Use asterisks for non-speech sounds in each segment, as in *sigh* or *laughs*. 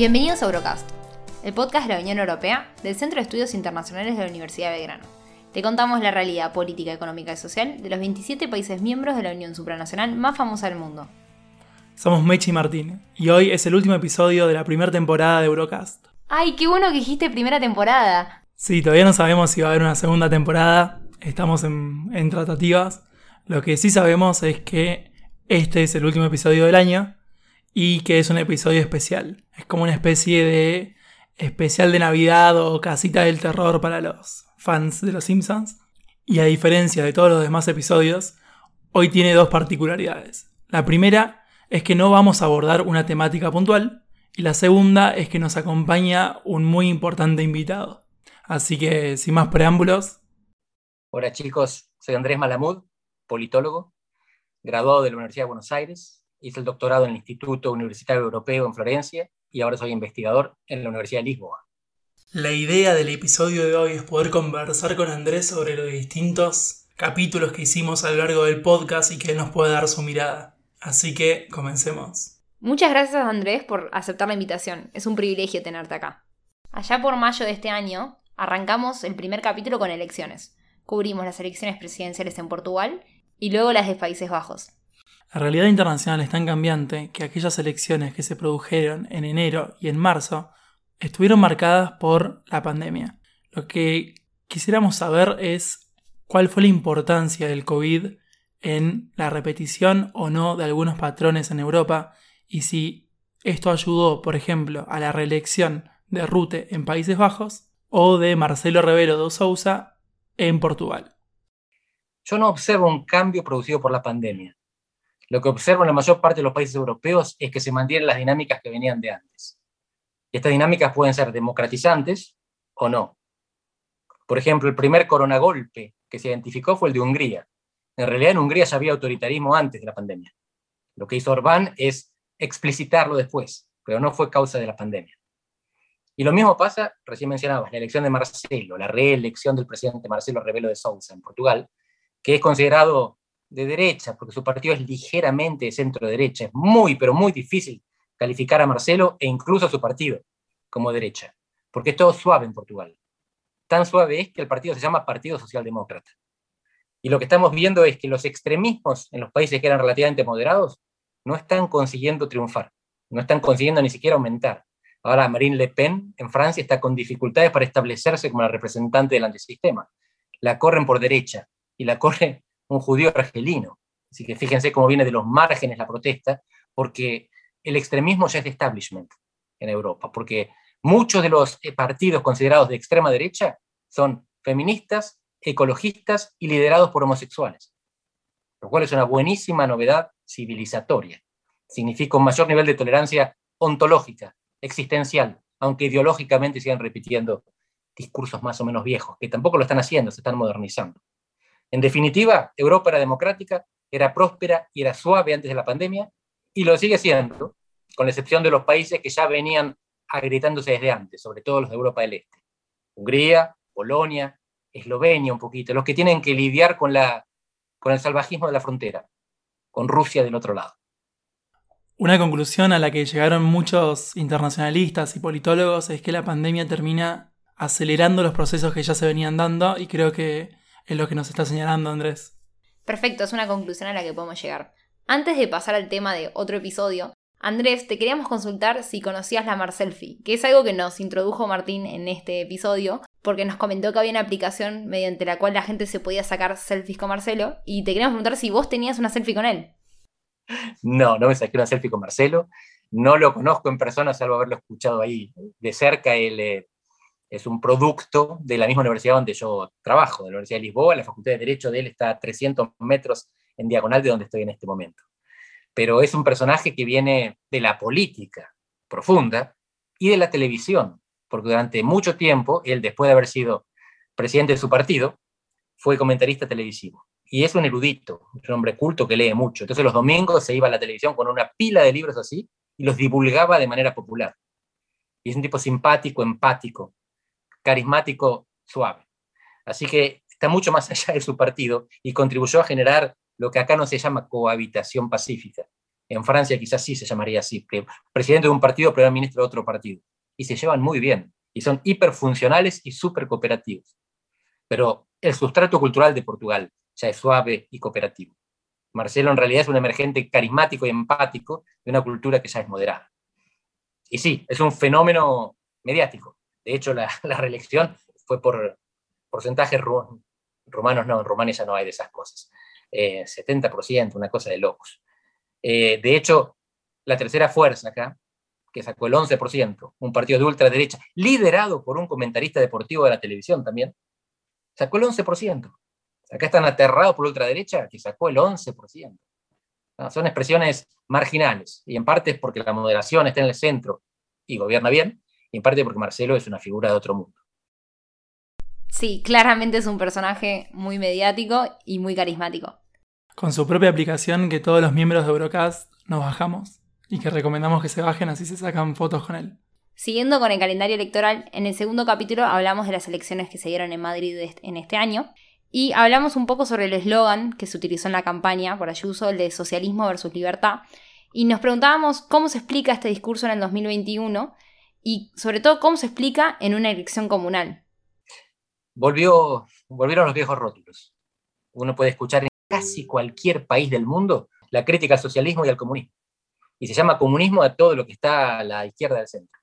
Bienvenidos a Eurocast, el podcast de la Unión Europea del Centro de Estudios Internacionales de la Universidad de Belgrano. Te contamos la realidad política, económica y social de los 27 países miembros de la Unión Supranacional más famosa del mundo. Somos Mechi Martín y hoy es el último episodio de la primera temporada de Eurocast. ¡Ay, qué bueno que dijiste primera temporada! Sí, todavía no sabemos si va a haber una segunda temporada, estamos en, en tratativas. Lo que sí sabemos es que este es el último episodio del año y que es un episodio especial. Es como una especie de especial de Navidad o casita del terror para los fans de Los Simpsons. Y a diferencia de todos los demás episodios, hoy tiene dos particularidades. La primera es que no vamos a abordar una temática puntual y la segunda es que nos acompaña un muy importante invitado. Así que, sin más preámbulos. Hola chicos, soy Andrés Malamud, politólogo, graduado de la Universidad de Buenos Aires, hice el doctorado en el Instituto Universitario Europeo en Florencia y ahora soy investigador en la Universidad de Lisboa. La idea del episodio de hoy es poder conversar con Andrés sobre los distintos capítulos que hicimos a lo largo del podcast y que él nos puede dar su mirada. Así que comencemos. Muchas gracias Andrés por aceptar la invitación. Es un privilegio tenerte acá. Allá por mayo de este año arrancamos el primer capítulo con elecciones. Cubrimos las elecciones presidenciales en Portugal y luego las de Países Bajos. La realidad internacional es tan cambiante que aquellas elecciones que se produjeron en enero y en marzo estuvieron marcadas por la pandemia. Lo que quisiéramos saber es cuál fue la importancia del COVID en la repetición o no de algunos patrones en Europa y si esto ayudó, por ejemplo, a la reelección de Rute en Países Bajos o de Marcelo Rebelo de Sousa en Portugal. Yo no observo un cambio producido por la pandemia lo que observo en la mayor parte de los países europeos es que se mantienen las dinámicas que venían de antes. Y estas dinámicas pueden ser democratizantes o no. Por ejemplo, el primer coronagolpe que se identificó fue el de Hungría. En realidad en Hungría ya había autoritarismo antes de la pandemia. Lo que hizo Orbán es explicitarlo después, pero no fue causa de la pandemia. Y lo mismo pasa, recién mencionabas, la elección de Marcelo, la reelección del presidente Marcelo Rebelo de Sousa en Portugal, que es considerado de derecha, porque su partido es ligeramente de centro derecha. Es muy, pero muy difícil calificar a Marcelo e incluso a su partido como derecha, porque es todo suave en Portugal. Tan suave es que el partido se llama Partido Socialdemócrata. Y lo que estamos viendo es que los extremismos en los países que eran relativamente moderados no están consiguiendo triunfar, no están consiguiendo ni siquiera aumentar. Ahora Marine Le Pen en Francia está con dificultades para establecerse como la representante del antisistema. La corren por derecha y la corre un judío argelino. Así que fíjense cómo viene de los márgenes la protesta, porque el extremismo ya es de establishment en Europa, porque muchos de los eh, partidos considerados de extrema derecha son feministas, ecologistas y liderados por homosexuales, lo cual es una buenísima novedad civilizatoria. Significa un mayor nivel de tolerancia ontológica, existencial, aunque ideológicamente sigan repitiendo discursos más o menos viejos, que tampoco lo están haciendo, se están modernizando. En definitiva, Europa era democrática, era próspera y era suave antes de la pandemia, y lo sigue siendo, con la excepción de los países que ya venían agrietándose desde antes, sobre todo los de Europa del Este. Hungría, Polonia, Eslovenia un poquito, los que tienen que lidiar con, con el salvajismo de la frontera, con Rusia del otro lado. Una conclusión a la que llegaron muchos internacionalistas y politólogos es que la pandemia termina acelerando los procesos que ya se venían dando y creo que es lo que nos está señalando Andrés. Perfecto, es una conclusión a la que podemos llegar. Antes de pasar al tema de otro episodio, Andrés, te queríamos consultar si conocías la Marselfie, que es algo que nos introdujo Martín en este episodio, porque nos comentó que había una aplicación mediante la cual la gente se podía sacar selfies con Marcelo, y te queríamos preguntar si vos tenías una selfie con él. No, no me saqué una selfie con Marcelo, no lo conozco en persona, salvo haberlo escuchado ahí de cerca. Él eh, es un producto de la misma universidad donde yo trabajo, de la Universidad de Lisboa, la Facultad de Derecho de él está a 300 metros en diagonal de donde estoy en este momento. Pero es un personaje que viene de la política profunda y de la televisión, porque durante mucho tiempo, él después de haber sido presidente de su partido, fue comentarista televisivo. Y es un erudito, es un hombre culto que lee mucho. Entonces los domingos se iba a la televisión con una pila de libros así y los divulgaba de manera popular. Y es un tipo simpático, empático, carismático, suave. Así que está mucho más *laughs* allá de su partido y contribuyó a generar lo que acá no se llama cohabitación pacífica, En Francia quizás sí se llamaría así, presidente de un partido, primer ministro de otro partido. Y se llevan muy bien, y son hiperfuncionales y súper cooperativos. Pero el sustrato cultural de Portugal ya es suave y cooperativo. Marcelo en realidad es un emergente carismático y empático de una cultura que ya es moderada. Y sí, es un fenómeno mediático. De hecho, *laughs* la, reelección fue por porcentajes romanos, no, en Rumania ya no hay de esas cosas. 70%, eh, una cosa de locos. Eh, de hecho, la tercera fuerza acá, que sacó el 11%, un partido de ultraderecha, liderado por un comentarista deportivo de la televisión también, sacó el 11%. Acá están aterrados por la ultraderecha, que sacó el 11%. son expresiones marginales, y en parte es porque la moderación está en el centro y gobierna bien, y en parte porque Marcelo es una figura de otro mundo. Sí, claramente es un personaje muy mediático y muy carismático. Con su propia aplicación que todos los miembros de Eurocast nos bajamos y que recomendamos que se bajen así se sacan fotos con él. Siguiendo con el calendario electoral, en el segundo capítulo hablamos de las elecciones que se dieron en Madrid en este año y hablamos un poco sobre el eslogan que se utilizó en la campaña por Ayuso, el de socialismo versus libertad, y nos preguntábamos cómo se explica este discurso en el 2021 y sobre todo cómo se explica en una elección comunal. Volvió, volvieron los viejos rótulos. Uno puede escuchar en casi cualquier país del mundo la crítica al socialismo y al comunismo. Y se llama comunismo a todo lo que está a la izquierda del centro.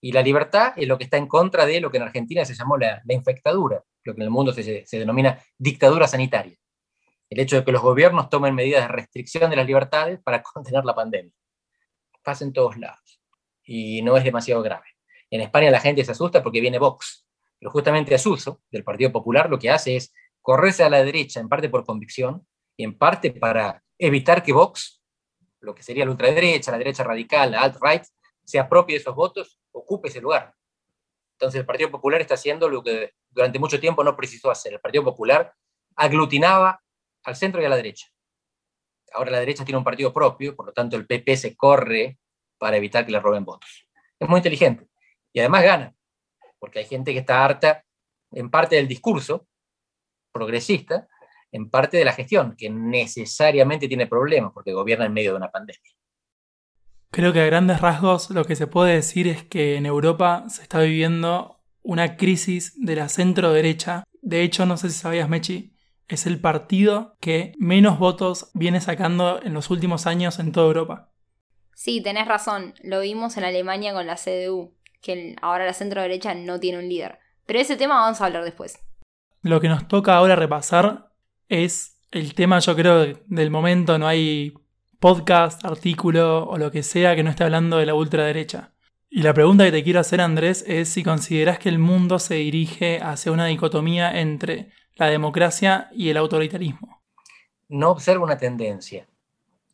Y la libertad es lo que está en contra de lo que en Argentina se llamó la, infectadura, lo que en el mundo se, se, denomina dictadura sanitaria. El hecho de que los gobiernos tomen medidas de restricción de las libertades para *laughs* contener la pandemia. Pasa en todos lados. Y no es demasiado grave. En España la gente se asusta porque viene Vox. Pero justamente Asuso, del Partido Popular, lo que hace es correrse a la derecha, en parte por convicción, y en parte para evitar que Vox, lo que sería la ultraderecha, la derecha radical, la alt-right, se apropie de esos votos, ocupe ese lugar. Entonces el Partido Popular está haciendo lo que durante mucho tiempo no precisó hacer. El Partido Popular aglutinaba al centro y a la derecha. Ahora la derecha tiene un partido propio, por lo tanto el PP se corre para evitar que le roben votos. Es muy inteligente. Y además gana, porque hay gente que está harta en parte del discurso progresista, en parte de la gestión, que necesariamente tiene problemas porque gobierna en medio de una pandemia. Creo que a grandes rasgos lo que se puede decir es que en Europa se está viviendo una crisis de la centro derecha. De hecho, no sé si sabías, Mechi, es el partido que menos votos viene sacando en los últimos años en toda Europa. Sí, tenés razón. Lo vimos en Alemania con la CDU, que ahora la centro derecha no tiene un líder. Pero ese tema vamos a hablar después. Lo que nos toca ahora repasar es el tema, yo creo, del momento. No hay podcast, artículo o lo que sea que no esté hablando de la ultraderecha. Y la pregunta que te quiero hacer, Andrés, es si consideras que el mundo se dirige hacia una dicotomía entre la democracia y el autoritarismo. No observo una tendencia.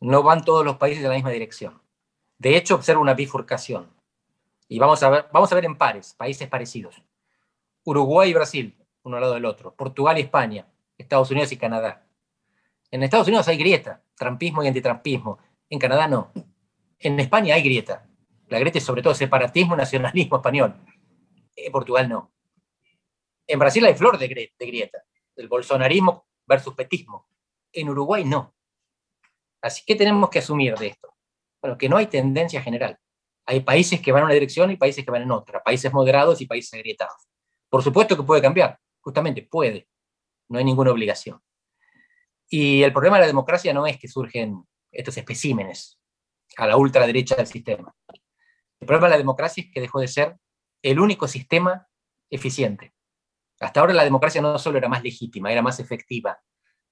No van todos los países en la misma dirección. De hecho, observo una bifurcación. Y vamos a ver, vamos a ver en pares, países parecidos. Uruguay y Brasil, uno al lado del otro. Portugal y España. Estados Unidos y Canadá. En Estados Unidos hay grieta, trampismo y antitrampismo. En Canadá no. En España hay grieta. La grieta es sobre todo separatismo *laughs* nacionalismo español. En Portugal no. En Brasil hay flor de, grieta, del bolsonarismo versus petismo. En Uruguay no. Así que tenemos que asumir de esto. Que no hay tendencia general. Hay países que van en una dirección y países que van en otra, países moderados y países agrietados. Por supuesto que puede cambiar, justamente puede, no hay ninguna obligación. Y el problema de la democracia no es que surgen estos especímenes a la ultraderecha del sistema. El problema de la democracia es que dejó de ser el único sistema eficiente. Hasta ahora la democracia no solo era más legítima, era más efectiva,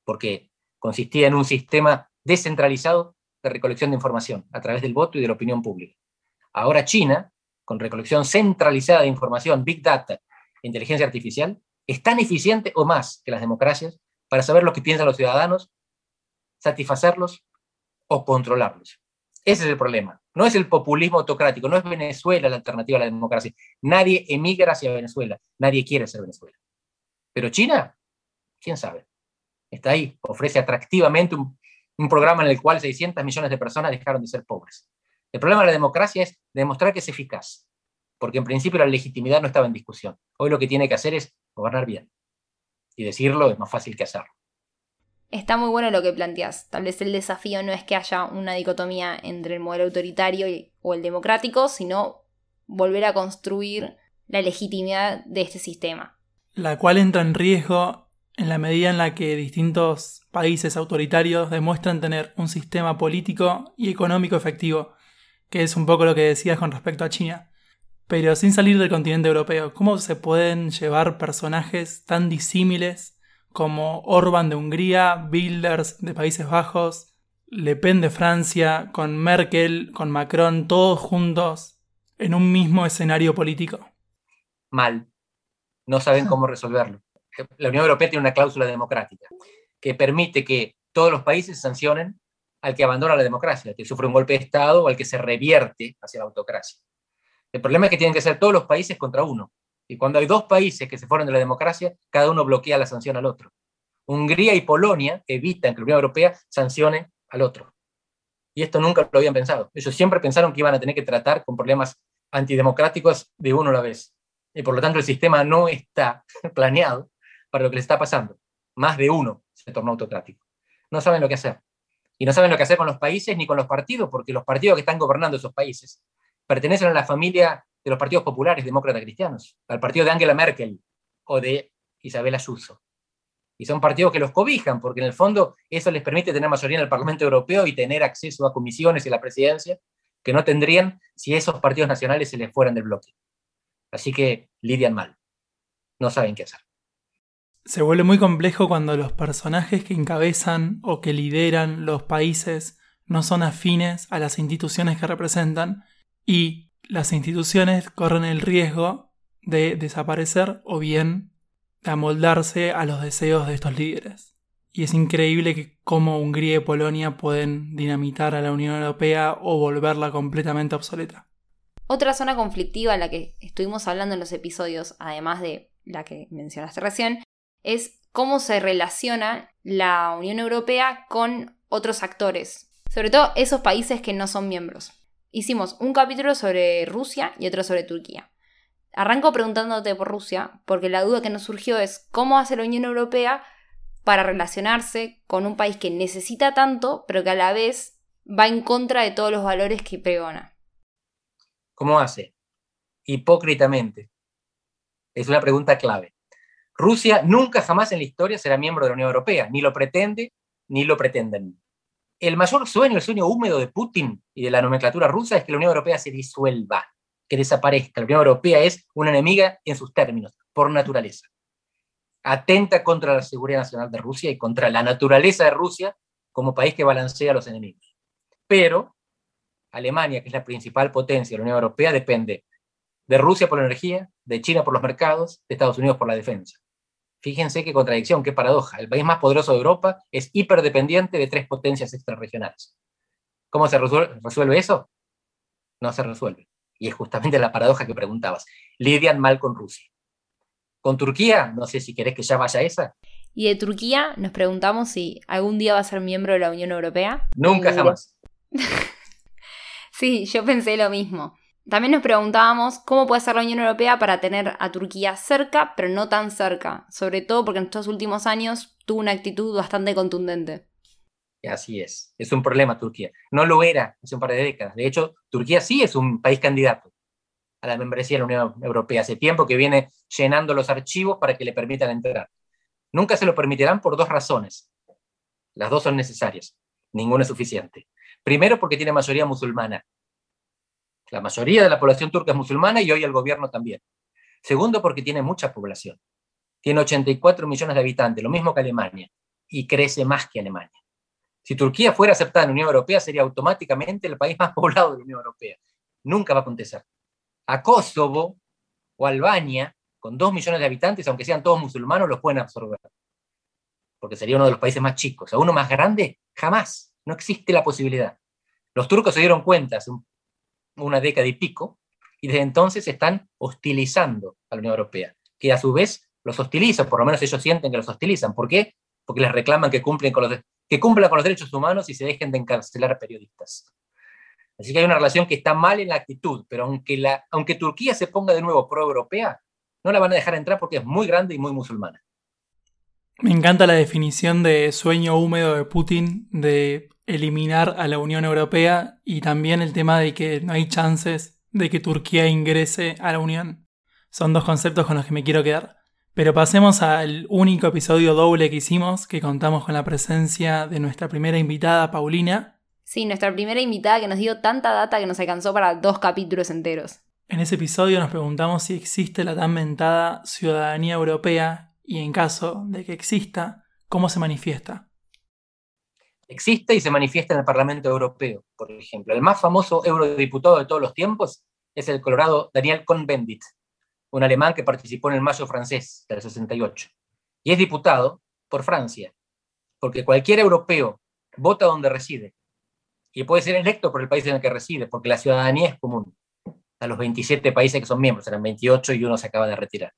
porque consistía en un sistema descentralizado de recolección de información a través del voto y de la opinión pública. Ahora China, con recolección centralizada de información, Big Data, inteligencia artificial, es tan eficiente o más que las democracias para saber lo que piensan los ciudadanos, satisfacerlos o controlarlos. Ese es el problema. No es el populismo autocrático, no es Venezuela la alternativa a la democracia. Nadie emigra hacia Venezuela, nadie quiere ser Venezuela. Pero China, quién sabe, está ahí, ofrece atractivamente un, un programa en el cual 600 millones de personas dejaron de ser pobres. El problema de la democracia es demostrar que es eficaz, porque en principio la legitimidad no estaba en discusión. Hoy lo que tiene que hacer es gobernar bien y decirlo es más fácil que hacerlo. Está muy bueno lo que planteas. Tal vez el desafío no es que haya una dicotomía entre el modelo autoritario o el democrático, sino volver a construir la legitimidad de este sistema. La cual entra en riesgo en la medida en la que distintos países autoritarios demuestran tener un sistema político y económico efectivo, que es un poco lo que decías con respecto a China. Pero sin salir del continente europeo, ¿cómo se pueden llevar personajes tan disímiles como Orban de Hungría, Wilders de Países Bajos, Le Pen de Francia, con Merkel, con Macron, todos juntos en un mismo escenario político? Mal. No saben cómo resolverlo. La Unión Europea tiene una cláusula democrática que permite que todos los países sancionen al que abandona la democracia, al que sufre un golpe de Estado o al que se revierte hacia la autocracia. El problema es que tienen que ser todos los países contra uno. Y cuando hay dos países que se fueron de la democracia, cada uno bloquea la sanción al otro. Hungría y Polonia evitan que la Unión Europea sancione al otro. Y esto nunca lo habían pensado. Ellos siempre pensaron que iban a tener que tratar con problemas antidemocráticos de uno a la vez. Y por lo tanto el sistema no está *laughs* planeado para lo que les está pasando. Más de uno se tornó autocrático. No saben lo que hacer. Y no saben lo que hacer con los países ni con los partidos, porque los partidos que están gobernando esos países pertenecen a la familia de los partidos populares demócratas cristianos, al partido de Angela Merkel o de Isabel Ayuso. Y son partidos que los cobijan, porque en el fondo eso les permite tener mayoría en el Parlamento Europeo y tener acceso a comisiones y la presidencia, que no tendrían si esos partidos nacionales se les fueran del bloque. Así que lidian mal. No saben qué hacer. Se vuelve muy complejo cuando los personajes que encabezan o que lideran los países no son afines a las instituciones que representan y las instituciones corren el riesgo de desaparecer o bien de amoldarse a los deseos de estos líderes. Y es increíble que cómo Hungría y Polonia pueden dinamitar a la Unión Europea o volverla completamente obsoleta. Otra zona conflictiva en la que estuvimos hablando en los episodios, además de la que mencionaste recién, es cómo se relaciona la Unión Europea con otros actores, sobre todo esos países que no son miembros. Hicimos un capítulo sobre Rusia y otro sobre Turquía. Arranco preguntándote por Rusia, porque la duda que nos surgió es cómo hace la Unión Europea para relacionarse con un país que necesita tanto, pero que a la vez va en contra de todos los valores que pregona. ¿Cómo hace? Hipócritamente. Es una pregunta clave. Rusia nunca jamás en la historia será miembro de la Unión Europea, ni lo pretende, ni lo pretenden. El mayor sueño, el sueño húmedo de Putin y de la nomenclatura rusa es que la Unión Europea se disuelva, que desaparezca. La Unión Europea es una enemiga en sus términos, por naturaleza. Atenta contra la seguridad nacional de Rusia y contra la naturaleza de Rusia como país que balancea a los enemigos. Pero Alemania, que es la principal potencia de la Unión Europea, depende de Rusia por la energía, de China por los mercados, de Estados Unidos por la defensa. Fíjense qué contradicción, qué paradoja. El país más poderoso de Europa es hiperdependiente de tres potencias extrarregionales. ¿Cómo se resuelve, eso? No se resuelve. Y es justamente la paradoja que preguntabas. Lidian mal con Rusia. Con Turquía, no sé si querés que ya vaya esa. Y de Turquía nos preguntamos si algún día va a ser miembro de la Unión Europea. Nunca, jamás. *laughs* sí, yo pensé lo mismo. También nos preguntábamos cómo puede ser la Unión Europea para tener a Turquía cerca, pero no tan cerca, sobre todo porque en estos últimos años tuvo una actitud bastante contundente. Así es, es un problema Turquía. No lo era hace un par de décadas. De hecho, Turquía sí es un país candidato a la membresía de la Unión Europea. Hace tiempo que viene llenando los archivos para que le permitan entrar. Nunca se lo permitirán por dos razones. Las dos son necesarias. Ninguna es suficiente. Primero, porque tiene mayoría musulmana. La mayoría de la población turca es musulmana y hoy el gobierno también. Segundo, porque tiene mucha población. Tiene 84 millones de habitantes, lo mismo que Alemania, y crece más que Alemania. Si Turquía fuera aceptada en la Unión Europea, sería automáticamente el país más *laughs* poblado de la Unión Europea. Nunca va a acontecer. A Kosovo o Albania, con 2 millones de habitantes, aunque sean todos musulmanos, los pueden absorber. Porque sería uno de los países más chicos. A uno más grande, jamás. No existe la posibilidad. Los turcos se dieron cuenta hace una década y pico, y desde entonces están hostilizando a la Unión Europea, que a su vez los hostiliza, por lo menos ellos sienten que los hostilizan. ¿Por qué? Porque les reclaman que, cumplen con los, que cumplan con los derechos humanos y se dejen de encarcelar a periodistas. Así que hay una relación que está mal en la actitud, pero aunque, la, aunque Turquía se ponga de nuevo pro-europea, no la van a dejar entrar porque es muy grande y muy musulmana. Me encanta la definición de sueño húmedo de Putin de eliminar a la Unión Europea y también el tema de que no hay chances de que Turquía ingrese a la Unión. Son dos conceptos con los que me quiero quedar. Pero pasemos al único episodio doble que hicimos, que contamos con la presencia de nuestra primera invitada, Paulina. Sí, nuestra primera invitada que nos dio tanta data que nos alcanzó para dos capítulos enteros. En ese episodio nos preguntamos si existe la tan mentada ciudadanía europea y en caso de que exista, ¿cómo se manifiesta? Existe y se manifiesta en el Parlamento Europeo, por ejemplo. El más famoso eurodiputado de todos los tiempos es el colorado Daniel Cohn-Bendit, un alemán que participó en el Mayo francés del 68. Y es diputado por Francia, porque cualquier europeo vota donde reside y puede ser electo por el país en el que reside, porque la ciudadanía es común a los 27 países que son miembros, eran 28 y uno se acaba de retirar.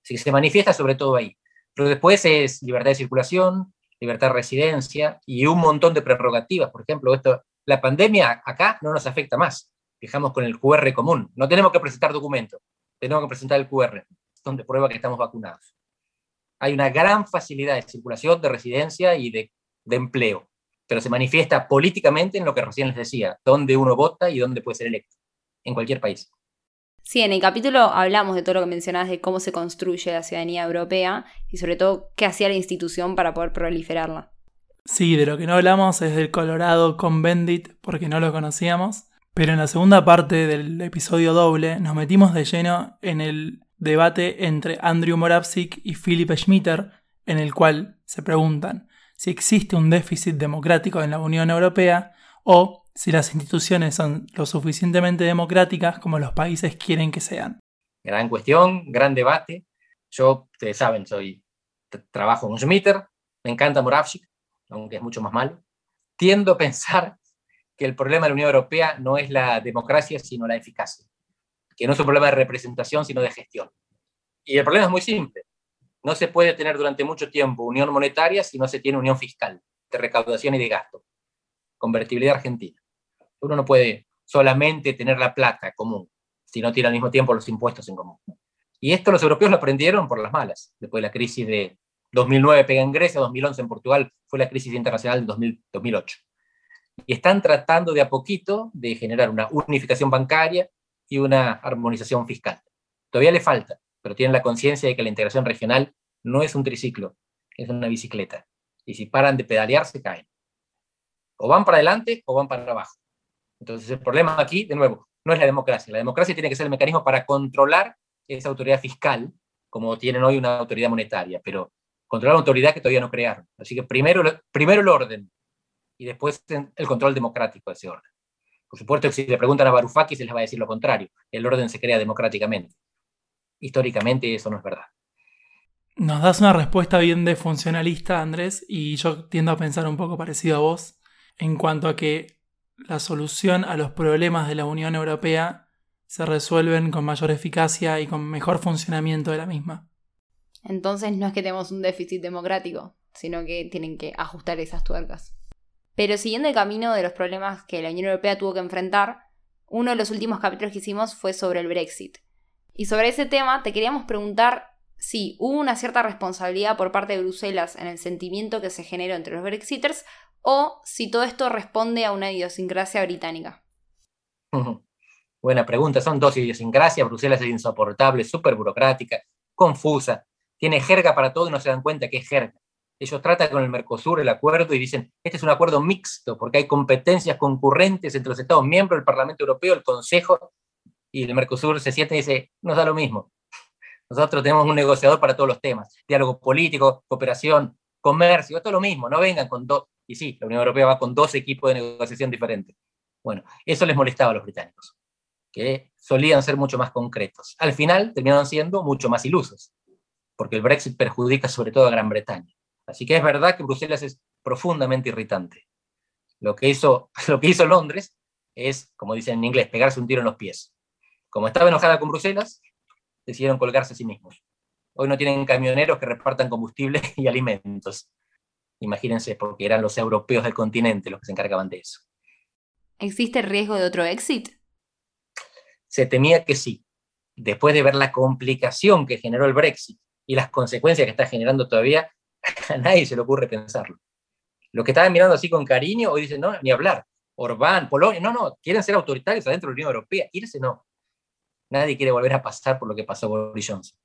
Así que se manifiesta sobre todo ahí. Pero después es libertad de circulación, libertad de residencia y un montón de prerrogativas. Por ejemplo, esto, la pandemia acá no nos afecta más. Fijamos con el QR común. No tenemos que presentar documentos, tenemos que presentar el QR, donde prueba que estamos vacunados. Hay una gran facilidad de circulación, de residencia y de, de empleo, pero se manifiesta políticamente en lo que recién les decía, dónde uno vota y dónde puede ser electo, en cualquier país. Sí, en el capítulo hablamos de todo lo que mencionabas de cómo se construye la ciudadanía europea y sobre todo qué hacía la institución para poder proliferarla. Sí, de lo que no hablamos es del Colorado con Bendit porque no lo conocíamos, pero en la segunda parte del episodio doble nos metimos de lleno en el debate entre Andrew Moravsik y Philip Schmitter, en el cual se preguntan si existe un déficit democrático en la Unión Europea o si las instituciones son lo suficientemente democráticas como los países quieren que sean. Gran cuestión, gran debate. Yo, ustedes saben, soy trabajo con Schmitter, me encanta Moravchik, aunque es mucho más malo. Tiendo a pensar que el problema de la Unión Europea no es la democracia, sino la eficacia. Que no es un problema de representación, sino de gestión. Y el problema es muy simple. No se puede tener durante mucho tiempo unión monetaria si no se tiene unión fiscal, de recaudación y de gasto. Convertibilidad argentina. Uno no puede solamente tener la plata común, si no tiene al mismo tiempo los impuestos en común. Y esto los europeos lo aprendieron por las malas. Después de la crisis de 2009 pega en Grecia, 2011 en Portugal, fue la crisis internacional de 2008. Y están tratando de a poquito de generar una unificación bancaria y una armonización fiscal. Todavía le falta, pero tienen la conciencia de que la integración regional no es un triciclo, es una bicicleta. Y si paran de pedalear, se caen. O van para adelante o van para abajo. Entonces, el problema aquí, de nuevo, no es la democracia. La democracia tiene que ser el mecanismo para controlar esa autoridad fiscal, como tienen hoy una autoridad monetaria, pero controlar una autoridad que todavía no crearon. Así que primero, primero el orden y después el control democrático de ese orden. Por supuesto si le preguntan a Varoufakis, se les va a decir lo contrario. El orden se crea democráticamente. Históricamente eso no es verdad. Nos das una respuesta bien de funcionalista, Andrés, y yo tiendo a pensar un poco parecido a vos en cuanto a que la solución a los problemas de la Unión Europea se resuelven con mayor eficacia y con mejor funcionamiento de la misma. Entonces no es que tenemos un déficit democrático, sino que tienen que ajustar esas tuercas. Pero siguiendo el camino de los problemas que la Unión Europea tuvo que enfrentar, uno de los últimos capítulos que hicimos fue sobre el Brexit. Y sobre ese tema te queríamos preguntar si hubo una cierta responsabilidad por parte de Bruselas en el sentimiento que se generó entre los Brexiters o si todo esto responde a una idiosincrasia británica. *laughs* Buena pregunta, son dos idiosincrasias. Bruselas es insoportable, súper burocrática, confusa, tiene jerga para todo y no se dan cuenta que es jerga. Ellos tratan con el Mercosur el acuerdo y dicen, este es un acuerdo mixto porque hay competencias concurrentes entre los Estados miembros, el Parlamento Europeo, el Consejo, y el Mercosur se siente y dice, nos da lo mismo. Nosotros tenemos un negociador para todos los temas, diálogo político, cooperación, comercio, es lo mismo, no vengan con dos, y sí, la Unión Europea va con dos equipos de negociación diferentes. Bueno, eso les molestaba a los británicos, que solían ser mucho más concretos. Al final terminaron siendo mucho más ilusos, porque el Brexit perjudica sobre todo a Gran Bretaña. Así que es verdad que Bruselas es profundamente irritante. Lo que hizo, *laughs* lo que hizo Londres es, como dicen en inglés, pegarse un tiro en los pies. Como estaba enojada con Bruselas, decidieron colgarse a sí mismos. Hoy no tienen camioneros que repartan combustible *laughs* y alimentos. Imagínense, porque eran los europeos del continente los que se encargaban de eso. ¿Existe riesgo de otro éxito? Se temía que sí. Después de ver la complicación que generó el Brexit y las consecuencias que está generando todavía, *laughs* A nadie se le ocurre pensarlo. Los que estaban mirando así con cariño hoy dicen, no, ni hablar. Orbán, Polonia, no, no, quieren ser autoritarios adentro de la Unión Europea. Irse no. Nadie quiere volver a pasar por lo que pasó Boris Johnson.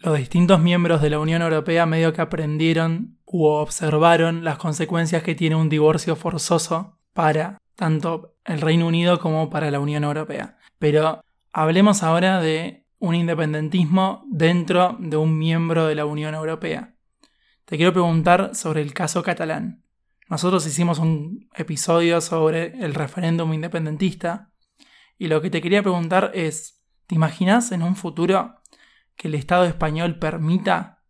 Los distintos miembros de la Unión Europea medio que aprendieron u observaron las consecuencias que tiene un divorcio forzoso para tanto el Reino Unido como para la Unión Europea. Pero hablemos ahora de un independentismo dentro de un miembro de la Unión Europea. Te quiero preguntar sobre el caso catalán. Nosotros hicimos un episodio sobre el referéndum independentista y lo que te quería preguntar es, ¿te imaginas en un futuro que el Estado español permita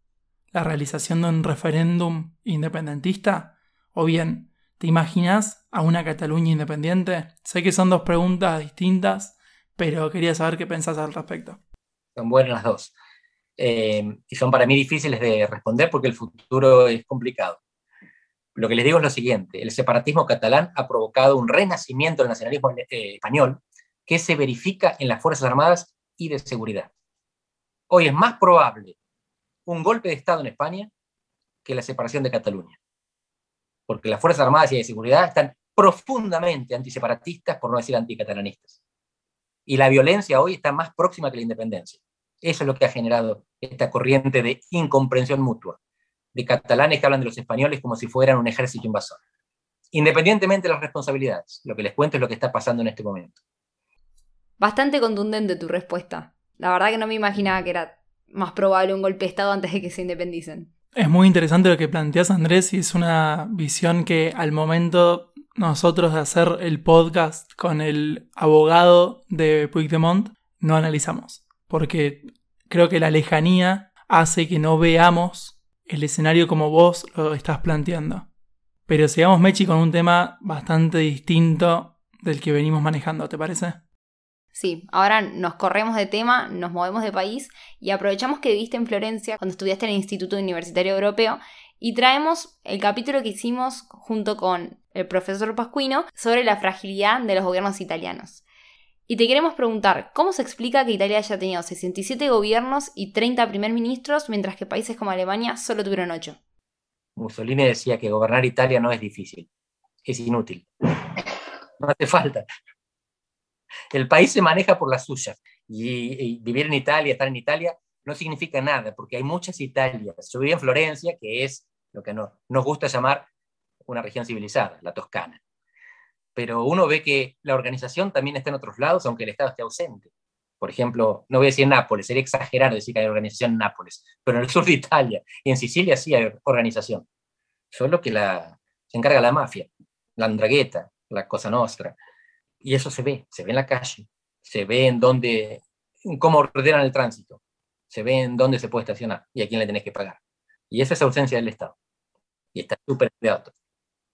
la realización de un referéndum independentista? ¿O bien, ¿te imaginas a una Cataluña independiente? Sé que son dos preguntas distintas, pero quería saber qué pensás al respecto. Son buenas las dos. Eh, y son para mí difíciles de responder porque el futuro es complicado. Lo que les digo es lo siguiente, el separatismo catalán ha provocado un renacimiento del nacionalismo eh, español que se verifica en las Fuerzas Armadas y de Seguridad. Hoy es más probable un golpe de Estado en España que la separación de Cataluña, porque las Fuerzas Armadas y de Seguridad están profundamente antiseparatistas, por no decir anticatalanistas. Y la violencia hoy está más próxima que la independencia. Eso es lo que ha generado esta corriente de incomprensión mutua, de catalanes que hablan de los españoles como si fueran un ejército invasor. Independientemente de las responsabilidades, lo que les cuento es lo que está pasando en este momento. Bastante contundente tu respuesta. La verdad que no me imaginaba que era más probable un golpe de Estado antes de que se independicen. Es muy interesante lo que planteas, Andrés, y es una visión que al momento nosotros de hacer el podcast con el abogado de Puigdemont no analizamos. Porque creo que la lejanía hace que no veamos el escenario como vos lo estás planteando. Pero sigamos, Mechi, con un tema bastante distinto del que venimos manejando, ¿te parece? Sí, ahora nos corremos de tema, nos movemos de país y aprovechamos que viviste en Florencia cuando estudiaste en el Instituto Universitario Europeo y traemos el capítulo que hicimos junto con el profesor Pascuino sobre la fragilidad de los gobiernos italianos. Y te queremos preguntar, ¿cómo se explica que Italia haya tenido 67 gobiernos y 30 primer ministros, mientras que países como Alemania solo tuvieron 8? Mussolini decía que gobernar Italia no es difícil, es inútil. *laughs* No hace falta. El país se maneja por las suyas y, vivir en Italia, estar en Italia, no significa nada, porque hay muchas Italias. Yo viví en Florencia, que es lo que no, nos gusta llamar una región civilizada, la Toscana. Pero uno ve que la organización también está en otros lados, aunque el Estado esté ausente. Por ejemplo, no voy a decir Nápoles, sería exagerar decir que hay organización en Nápoles, pero en el sur de Italia y en Sicilia sí hay organización. Solo que la, se encarga la mafia, la andragueta, la Cosa Nostra. Y eso se ve, se ve en la calle, se ve en dónde, cómo ordenan el tránsito, se ve en dónde se puede estacionar y a quién le tenés que pagar. Y esa es ausencia del Estado. Y está súper cuidado.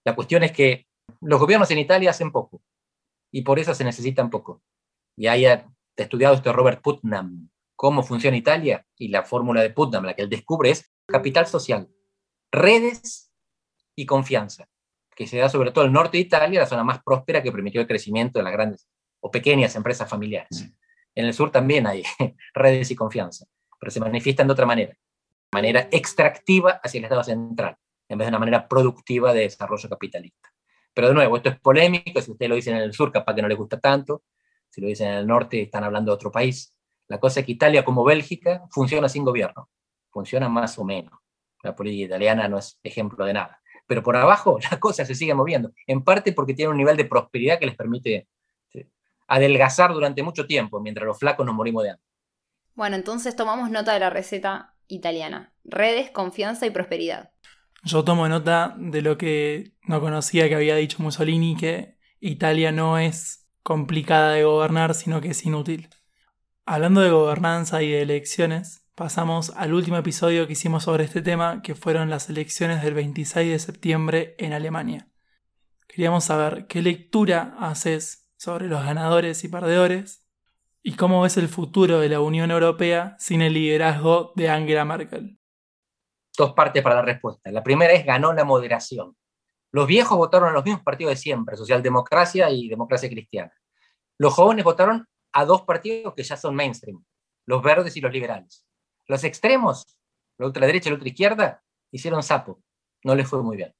La cuestión es que los gobiernos en Italia hacen poco y por eso se necesitan poco. Y haya estudiado esto Robert Putnam, cómo funciona Italia y la fórmula de Putnam, la que él descubre es capital social, redes y confianza que se da sobre todo en el norte de Italia, la zona más próspera que permitió el crecimiento de las grandes o pequeñas empresas familiares. Mm. En el sur también hay *laughs* redes y confianza, pero se manifiestan de otra manera, de manera extractiva hacia el Estado central, en vez de una manera productiva de desarrollo capitalista. Pero de nuevo, esto es polémico, si ustedes lo dicen en el sur, capaz que no les gusta tanto, si lo dicen en el norte, están hablando de otro país. La cosa es que Italia, como Bélgica, funciona sin gobierno, funciona más o menos. La política italiana no es ejemplo de nada pero por abajo *laughs* la cosa se sigue moviendo, en parte porque tiene un nivel de prosperidad que les permite adelgazar durante mucho tiempo, mientras los flacos nos morimos de hambre. Bueno, entonces tomamos nota de la receta italiana. Redes, confianza y prosperidad. Yo tomo nota de lo que no conocía que había dicho Mussolini, que Italia no es complicada de gobernar, sino que es inútil. Hablando de gobernanza y de elecciones, pasamos al último episodio que hicimos sobre este tema, que fueron las elecciones del 26 de septiembre en Alemania. Queríamos saber qué lectura haces sobre los ganadores y perdedores y cómo ves el futuro de la Unión Europea sin el liderazgo de Angela Merkel. Dos partes para la respuesta. La primera es ganó la moderación. Los viejos votaron a los mismos partidos de siempre, socialdemocracia y democracia cristiana. Los jóvenes votaron a dos partidos que ya son mainstream, los verdes y los liberales. Los extremos, la ultraderecha y la ultraizquierda, hicieron sapo, no les fue muy bien.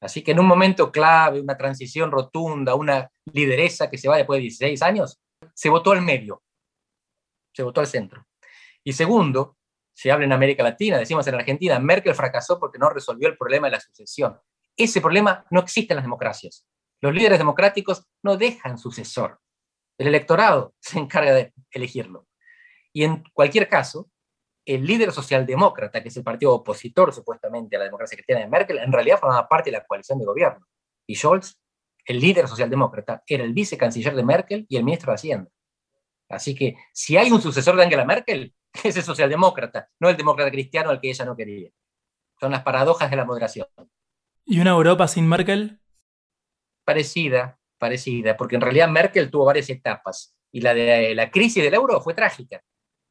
Así que en un momento clave, una transición rotunda, una lideresa que se va después de 16 años, se votó al medio, se votó al centro. Y segundo, se habla en América Latina, decimos en Argentina, Merkel fracasó porque no resolvió el problema de la sucesión. Ese problema no existe en las democracias. Los líderes democráticos no dejan sucesor. El electorado se encarga de elegirlo. Y en cualquier caso, el líder socialdemócrata, que es el partido opositor supuestamente a la democracia cristiana de Merkel, en realidad formaba parte de la coalición de gobierno. Y Scholz, el líder socialdemócrata, era el vicecanciller de Merkel y el ministro de Hacienda. Así que si hay un sucesor de Angela Merkel, *laughs* es el socialdemócrata, no el demócrata cristiano al que ella no quería. Son las paradojas de la moderación. ¿Y una Europa sin Merkel? Parecida, parecida, porque en realidad Merkel tuvo varias etapas y la de la crisis del euro fue trágica.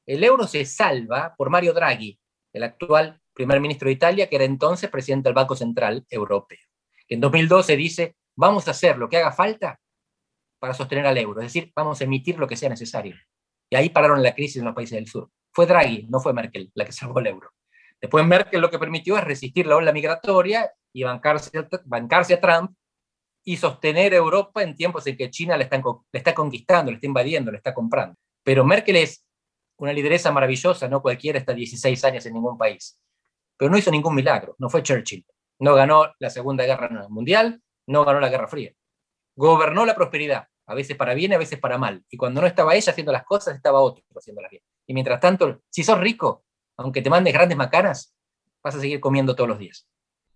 El euro se salva por Mario Draghi, el actual primer ministro de Italia, que era entonces presidente del Banco Central Europeo. Que en 2012 dice, vamos a hacer lo que haga falta para sostener al euro, es decir, vamos a emitir lo que sea necesario. Y ahí pararon la crisis en los países del sur. Fue Draghi, no fue Merkel la que salvó el euro. Después Merkel lo que permitió es resistir la ola migratoria y bancarse, a Trump y sostener Europa en tiempos en que China le, le está conquistando, le está invadiendo, le está comprando. Pero Merkel es una lideresa maravillosa, no cualquiera está 16 años en ningún país. Pero no hizo ningún milagro, no fue Churchill. No ganó la Segunda Guerra Mundial, no ganó la Guerra Fría. Gobernó la prosperidad, a veces para bien a veces para mal. Y cuando no estaba ella haciendo las cosas, estaba otro haciéndolas bien. Y mientras tanto, si sos rico, aunque te mandes grandes macanas, vas a seguir comiendo todos los días.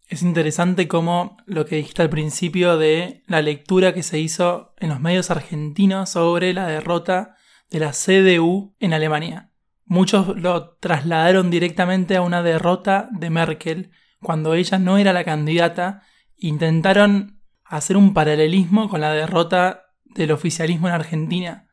Es interesante cómo lo que dijiste al principio de la lectura que se hizo en los medios argentinos sobre la derrota de la CDU en Alemania. Muchos lo trasladaron directamente a una derrota de Merkel cuando ella no era la candidata. Intentaron hacer un paralelismo con la derrota del oficialismo en Argentina,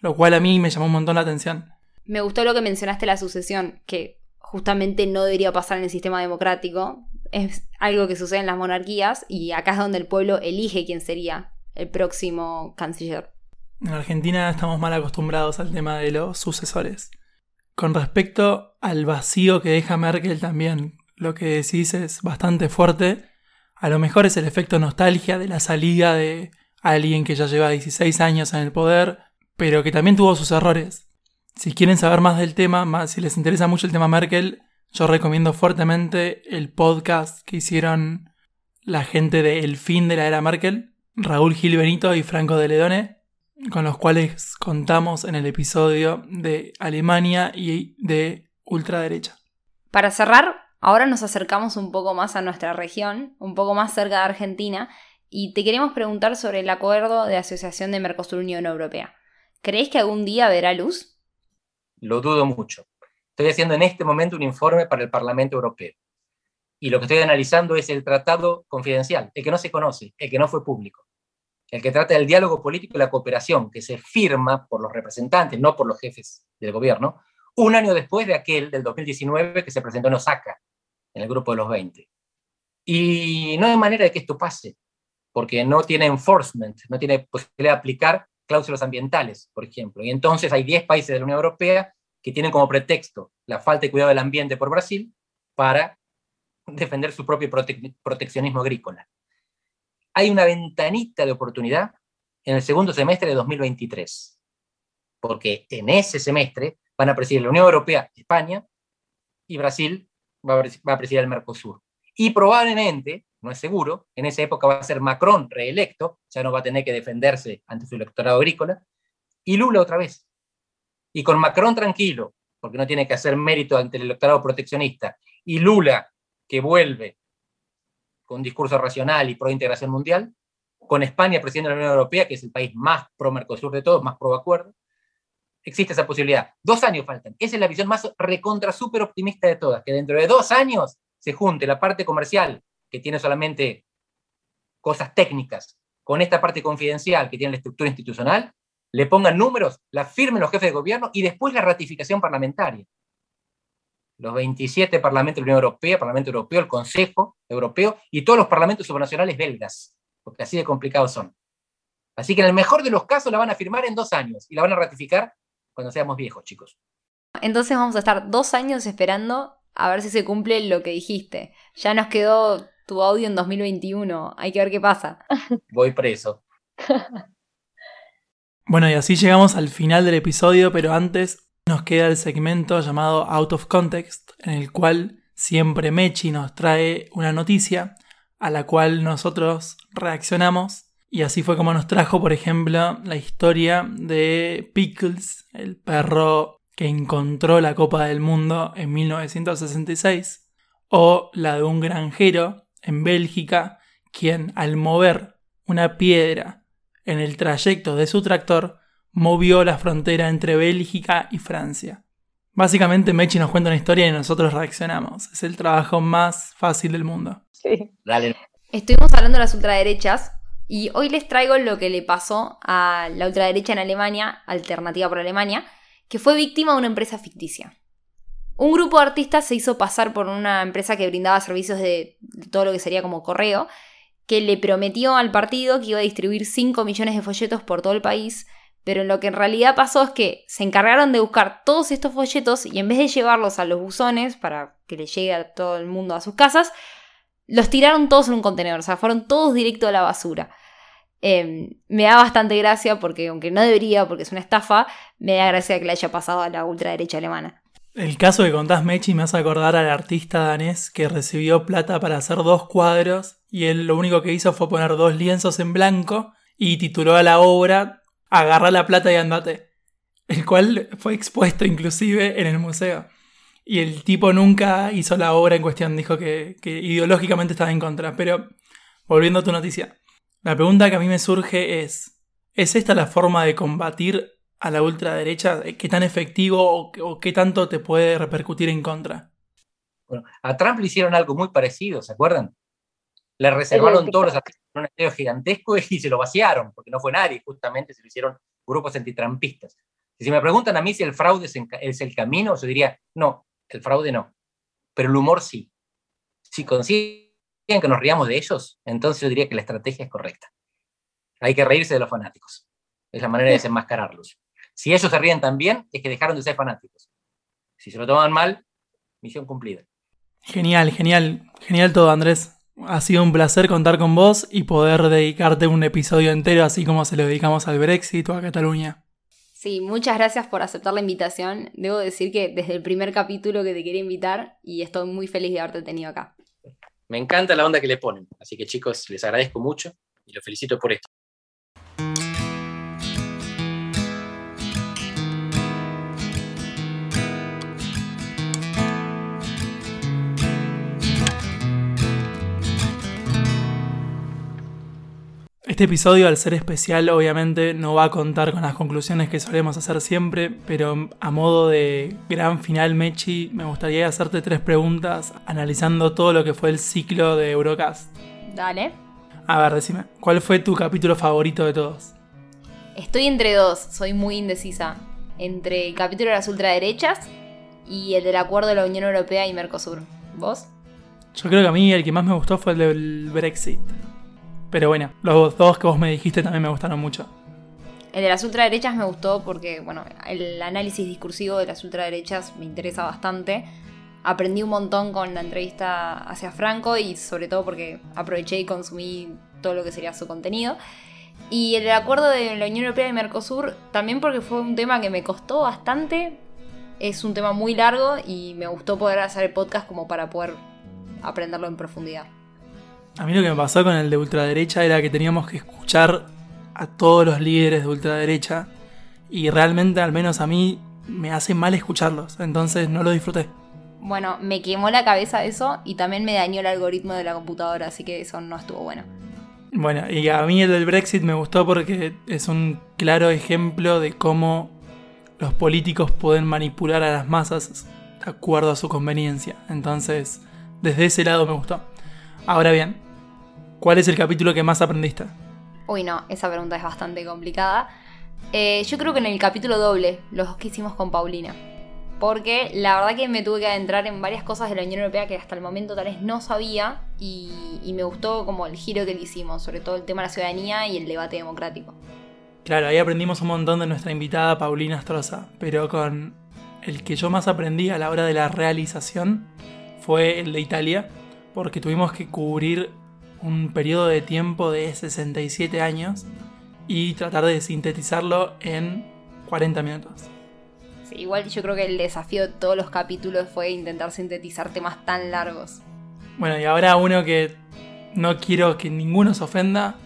lo cual a mí me llamó un montón la atención. Me gustó lo que mencionaste la sucesión, que justamente no debería pasar en el sistema democrático. Es algo que sucede en las monarquías y acá es donde el pueblo elige quién sería el próximo canciller. En Argentina estamos mal acostumbrados al tema de los sucesores. Con respecto al vacío que deja Merkel también, lo que decís es bastante fuerte. A lo mejor es el efecto nostalgia de la salida de alguien que ya lleva 16 años en el poder, pero que también tuvo sus errores. Si quieren saber más del tema, más, si les interesa mucho el tema Merkel, yo recomiendo fuertemente el podcast que hicieron la gente de El fin de la era Merkel, Raúl Gil Benito y Franco de Ledone, con los cuales contamos en el episodio de Alemania y de ultraderecha. Para cerrar, ahora nos acercamos un poco más a nuestra región, un poco más cerca de Argentina, y te queremos preguntar sobre el acuerdo de asociación de Mercosur-Unión Europea. ¿Crees que algún día verá luz? Lo dudo mucho. Estoy haciendo en este momento un informe para el Parlamento Europeo. Y lo que estoy analizando es el tratado confidencial, el que no se conoce, el que no fue público el que trata del diálogo político y la cooperación, que se firma por los representantes, no por los jefes del gobierno, un año después de aquel del 2019 que se presentó en Osaka, en el grupo de los 20. Y no hay manera de que esto pase, porque no tiene enforcement, no tiene posibilidad de aplicar cláusulas ambientales, por ejemplo. Y entonces hay 10 países de la Unión Europea que tienen como pretexto la falta de cuidado del ambiente por Brasil para defender su propio proteccionismo agrícola hay una ventanita de oportunidad en el segundo semestre de 2023, porque en ese semestre van a presidir la Unión Europea, España, y Brasil va a presidir el Mercosur. Y probablemente, no es seguro, en esa época va a ser Macron reelecto, ya no va a tener que defenderse ante su electorado agrícola, y Lula otra vez. Y con Macron tranquilo, porque no tiene que hacer mérito ante el electorado proteccionista, y Lula que vuelve con discurso racional y pro integración mundial, con España presidiendo la Unión Europea, que es el país más pro Mercosur de todos, más pro acuerdo, existe esa posibilidad. Dos años faltan. Esa es la visión más recontra súper optimista de todas, que dentro de dos años se junte la parte comercial, que tiene solamente cosas técnicas, con esta parte confidencial, que tiene la estructura institucional, le pongan números, la firmen los jefes de gobierno y después la ratificación parlamentaria los 27 parlamentos de la Unión Europea, Parlamento Europeo, el Consejo Europeo y todos los parlamentos supranacionales belgas, porque así de complicados son. Así que en el mejor de los casos la van a firmar en dos años y la van a ratificar cuando seamos viejos, chicos. Entonces vamos a estar dos años esperando a ver si se cumple lo que dijiste. Ya nos quedó tu audio en 2021, hay que ver qué pasa. *laughs* Voy preso. *laughs* Bueno, y así llegamos al final del episodio, pero antes nos queda el segmento llamado Out of Context, en el cual siempre Mechi nos trae una noticia a la cual nosotros reaccionamos. Y así fue como nos trajo, por ejemplo, la historia de Pickles, el perro que encontró la Copa del Mundo en 1966, o la de un granjero en Bélgica, quien al mover una piedra en el trayecto de su tractor, movió la frontera entre Bélgica y Francia. Básicamente Mechi nos cuenta una historia y nosotros reaccionamos. Es el trabajo más fácil del mundo. Sí. Dale. Estuvimos hablando de las ultraderechas y hoy les traigo lo que le pasó a la ultraderecha en Alemania, Alternativa por Alemania, que fue víctima de una empresa ficticia. Un grupo de artistas se hizo pasar por una empresa que brindaba servicios de todo lo que sería como correo, que le prometió al partido que iba a distribuir 5 millones de folletos por todo el país, pero lo que en realidad pasó es que se encargaron de buscar todos estos folletos y en vez de llevarlos a los buzones para que le llegue a todo el mundo a sus casas, los tiraron todos en un contenedor, o sea, fueron todos directo a la basura. Em, me da bastante gracia porque, aunque no debería, porque es una estafa, me da gracia que le haya pasado a la ultraderecha alemana. El caso que contás, Mechi, me hace acordar al artista danés que recibió plata para hacer dos cuadros y él lo único que hizo fue poner dos lienzos en blanco y tituló a la obra Agarra la plata y andate, el cual fue expuesto inclusive en el museo. Y el tipo nunca hizo la obra en cuestión, dijo que, que ideológicamente estaba en contra. Pero volviendo a tu noticia, la pregunta que a mí me surge es, ¿es esta la forma de combatir a la ultraderecha? ¿Qué tan efectivo o, qué tanto te puede repercutir en contra? Bueno, a Trump le hicieron algo muy parecido, ¿se acuerdan? Le reservaron todos los artistas en un estadio gigantesco *laughs* y se lo vaciaron, porque no fue nadie, justamente se lo hicieron grupos antitrampistas. Y si me preguntan a mí si el fraude es el camino, yo diría, no, el fraude no, pero el humor sí. Si consiguen que nos riamos de ellos, entonces yo diría que la estrategia es correcta. Hay que reírse de los fanáticos. Es la manera de desenmascararlos. Si ellos se ríen también, es que dejaron de ser fanáticos. Si se lo toman mal, misión cumplida. Genial, genial, genial todo, Andrés. Ha sido un placer contar con vos y poder dedicarte un episodio entero así como se lo dedicamos al Brexit o a Cataluña. Sí, muchas gracias por aceptar la invitación. Debo decir que desde el primer capítulo que te quería invitar y estoy muy feliz de haberte tenido acá. Me encanta la onda que le ponen. Así que chicos, les agradezco mucho y los felicito por esto. Este episodio, al ser especial, obviamente no va a contar con las conclusiones que solemos hacer siempre, pero a modo de gran final, Mechi, me gustaría hacerte tres preguntas analizando todo lo que fue el ciclo de Eurocast. Dale. A ver, decime, ¿cuál fue tu capítulo favorito de todos? Estoy entre dos, soy muy indecisa. Entre el capítulo de las ultraderechas y el del acuerdo de la Unión Europea y Mercosur. ¿Vos? Yo creo que a mí el que más me gustó fue el del Brexit. Pero bueno, los dos que vos me dijiste también me gustaron mucho. El de las ultraderechas me gustó porque, bueno, el análisis discursivo de las ultraderechas me interesa bastante. Aprendí un montón con la entrevista hacia Franco y sobre todo porque aproveché y consumí todo lo que sería su contenido. Y el acuerdo de la Unión Europea y Mercosur también porque fue un tema que me costó bastante. Es un tema muy largo y me gustó poder hacer el podcast como para poder aprenderlo en profundidad. A mí lo que me pasó con el de ultraderecha era que teníamos que escuchar a todos los líderes de ultraderecha y realmente al menos a mí me hace mal escucharlos, entonces no lo disfruté. Bueno, me quemó la cabeza eso y también me dañó el algoritmo de la computadora, así que eso no estuvo bueno. Bueno, y a mí el del Brexit me gustó porque es un claro ejemplo de cómo los políticos pueden manipular a las masas de acuerdo a su conveniencia. Entonces, desde ese lado me gustó. Ahora bien, ¿Cuál es el capítulo que más aprendiste? Uy, no, esa pregunta es bastante complicada. Eh, yo creo que en el capítulo doble, los que hicimos con Paulina. Porque la verdad que me tuve que adentrar en varias cosas de la Unión Europea que hasta el momento tal vez no sabía y, y me gustó como el giro que le hicimos, sobre todo el tema de la ciudadanía y el debate democrático. Claro, ahí aprendimos un montón de nuestra invitada Paulina Astroza, pero con el que yo más aprendí a la hora de la realización fue el de Italia, porque tuvimos que cubrir un periodo de tiempo de 67 años y tratar de sintetizarlo en 40 minutos. Sí, igual yo creo que el desafío de todos los capítulos fue intentar sintetizar temas tan largos. Bueno, y ahora uno que no quiero que ninguno se ofenda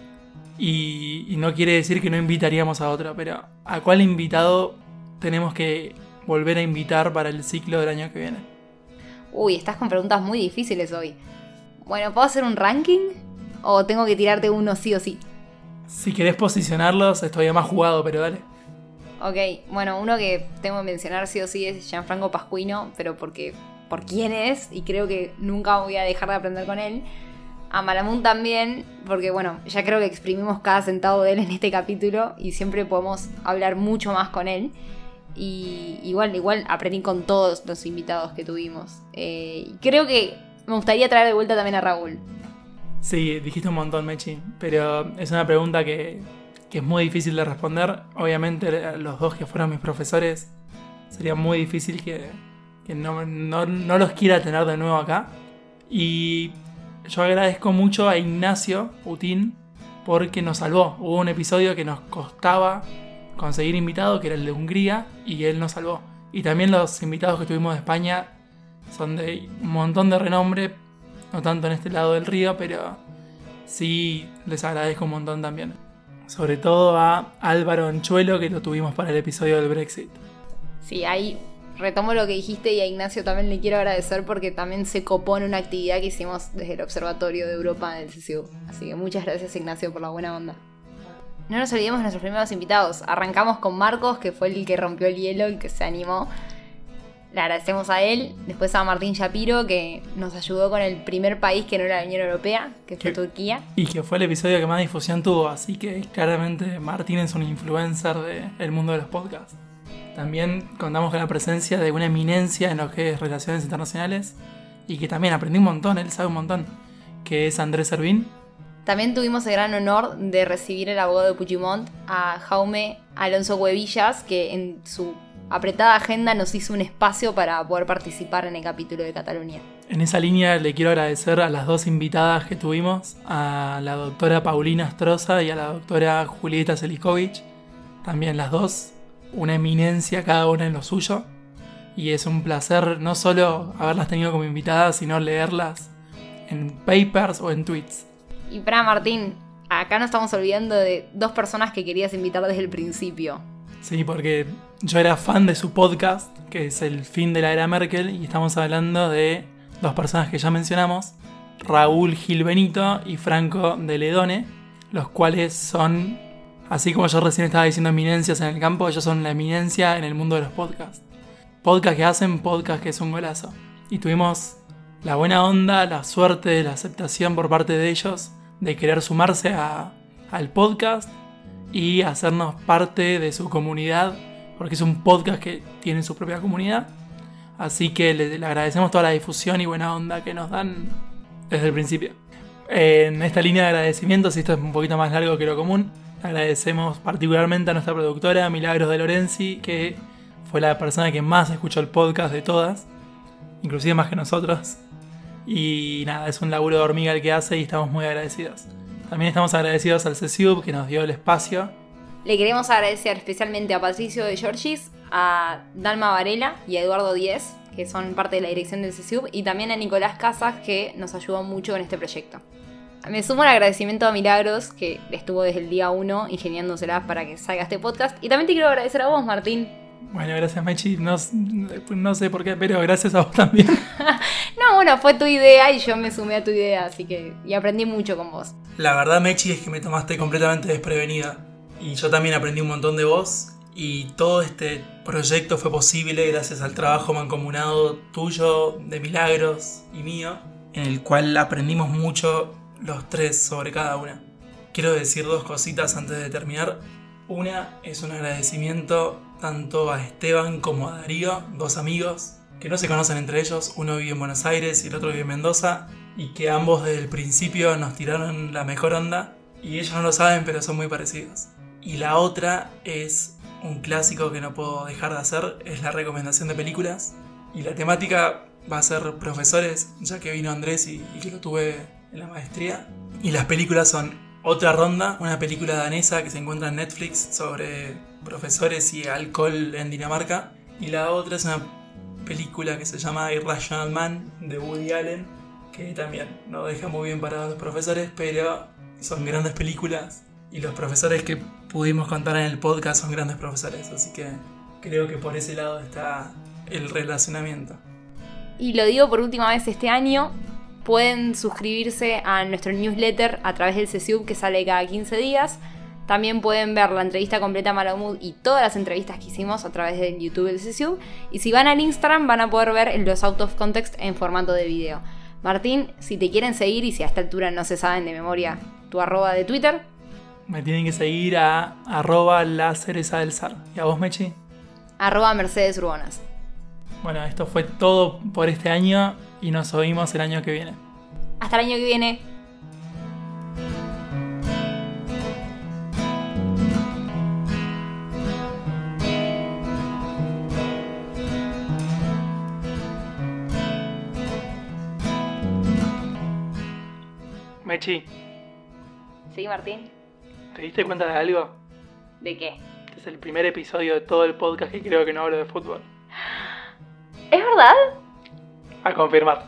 y, y no quiere decir que no invitaríamos a otro, pero ¿a cuál invitado tenemos que volver a invitar para el ciclo del año que viene? Uy, estás con preguntas muy difíciles hoy. Bueno, ¿puedo hacer un ranking? ¿O tengo que tirarte uno sí o sí? Si querés posicionarlos, estoy más jugado, pero dale. Ok, bueno, uno que tengo que mencionar sí o sí es Gianfranco Pascuino, pero porque por quién es y creo que nunca voy a dejar de aprender con él. A Malamun también, porque bueno, ya creo que exprimimos cada centavo de él en este capítulo y siempre podemos hablar mucho más con él. Y igual, igual aprendí con todos los invitados que tuvimos. Eh, creo que me gustaría traer de vuelta también a Raúl. Sí, dijiste un montón, Mechi, pero es una pregunta que, que es muy difícil de responder. Obviamente los dos que fueron mis profesores, sería muy difícil que, que no, no, no, los quiera tener de nuevo acá. Y yo agradezco mucho a Ignacio Utín porque nos salvó. Hubo un episodio que nos costaba conseguir invitado, que era el de Hungría, y él nos salvó. Y también los invitados que tuvimos de España son de un montón de renombre, no tanto en este lado del río, pero sí les agradezco un montón también. Sobre todo a Álvaro Anchuelo, que lo tuvimos para el episodio del Brexit. Sí, ahí retomo lo que dijiste y a Ignacio también le quiero agradecer porque también se copó en una actividad que hicimos desde el Observatorio de Europa del CCU. Así que muchas gracias Ignacio por la buena onda. No nos olvidemos de nuestros primeros invitados. Arrancamos con Marcos, que fue el que rompió el hielo, el que se animó. Le agradecemos a él. Después a Martín Shapiro, que nos ayudó con el primer país que no era la Unión Europea, que fue Turquía. Y que fue el episodio que más difusión tuvo, así que claramente Martín es un influencer del mundo de los podcasts. También contamos con la presencia de una eminencia en lo que es relaciones internacionales y que también aprendí un montón, él sabe un montón, que es Andrés Servín. También tuvimos el gran honor de recibir el abogado de Puigdemont a Jaume Alonso Huevillas, que en su apretada agenda nos hizo un espacio para poder participar en el capítulo de Cataluña. En esa línea le quiero agradecer a las dos invitadas que tuvimos, a la doctora Paulina Stroza y a la doctora Julieta Selikovic. También las dos, una eminencia cada una en lo suyo. Y es un placer no solo haberlas tenido como invitadas, sino leerlas en papers o en tweets. Y para Martín, acá no estamos olvidando de dos personas que querías invitar desde el principio. Sí, porque yo era fan de su podcast, que es El fin de la era Merkel, y estamos hablando de dos personas que ya mencionamos, Raúl Gil Benito y Franco de Ledone, los cuales son, así como yo recién estaba diciendo eminencias en el campo, ellos son la eminencia en el mundo de los podcasts. Podcast que hacen, podcast que es un golazo. Y tuvimos la buena onda, la suerte, la aceptación por parte de ellos de querer sumarse a, al podcast y hacernos parte de su comunidad, porque es un podcast que tiene su propia comunidad. Así que le, agradecemos toda la difusión y buena onda que nos dan desde el principio. En esta línea de agradecimientos, y esto es un poquito más largo que lo común, agradecemos particularmente a nuestra productora Milagros de Lorenzi, que fue la persona que más escuchó el podcast de todas, inclusive más que nosotros. Y nada, es un laburo de hormiga el que hace y estamos muy agradecidos. También estamos agradecidos al CSUB que nos dio el espacio. Le queremos agradecer especialmente a Patricio de Giorgis, a Dalma Varela y a Eduardo Díez, que son parte de la dirección del CSUB, y también a Nicolás Casas, que nos ayudó mucho en este proyecto. Me sumo al agradecimiento a Milagros, que estuvo desde el día 1 ingeniándosela para que salga este podcast. Y también te quiero agradecer a vos, Martín. Bueno, gracias, Mechi. No, no sé por qué, pero gracias a vos también. *laughs* no, bueno, fue tu idea y yo me sumé a tu idea, así que. Y aprendí mucho con vos. La verdad, Mechi, es que me tomaste completamente desprevenida. Y yo también aprendí un montón de vos. Y todo este proyecto fue posible gracias al trabajo mancomunado tuyo, de Milagros y mío, en el cual aprendimos mucho los tres sobre cada una. Quiero decir dos cositas antes de terminar. Una es un agradecimiento tanto a Esteban como a Darío, dos amigos que no se conocen entre ellos, uno vive en Buenos Aires y el otro vive en Mendoza, y que ambos desde el principio nos tiraron la mejor onda, y ellos no lo saben pero son muy parecidos. Y la otra es un clásico que no puedo dejar de hacer es la recomendación de películas. Y la temática va a ser profesores, ya que vino Andrés y, que lo tuve en la maestría. Y las películas son Otra Ronda, una película danesa que se encuentra en Netflix sobre profesores y alcohol en Dinamarca. Y la otra es una película que se llama Irrational Man de Woody Allen, que también no deja muy bien parados los profesores, pero son grandes películas. Y los profesores que pudimos contar en el podcast son grandes profesores, así que creo que por ese lado está el relacionamiento. Y lo digo por última vez este año, pueden suscribirse a nuestro newsletter a través del CSUB que sale cada 15 días. También pueden ver la entrevista completa a Malamud y todas las entrevistas que hicimos a través del YouTube del CSUB. Y si van al Instagram van a poder ver los out of context en formato de video. Martín, si te quieren seguir y si a esta altura no se saben de memoria tu arroba de Twitter. Me tienen que seguir a arroba la cereza del zar. ¿Y a vos, Mechi? Arroba Mercedes Urbonas. Bueno, esto fue todo por este año y nos oímos el año que viene. Hasta el año que viene. Mechi, ¿Sí, Martín? ¿te diste cuenta de algo? ¿De qué? Este es el primer episodio de todo el podcast que creo que no hablo de fútbol. ¿Es verdad? A confirmar.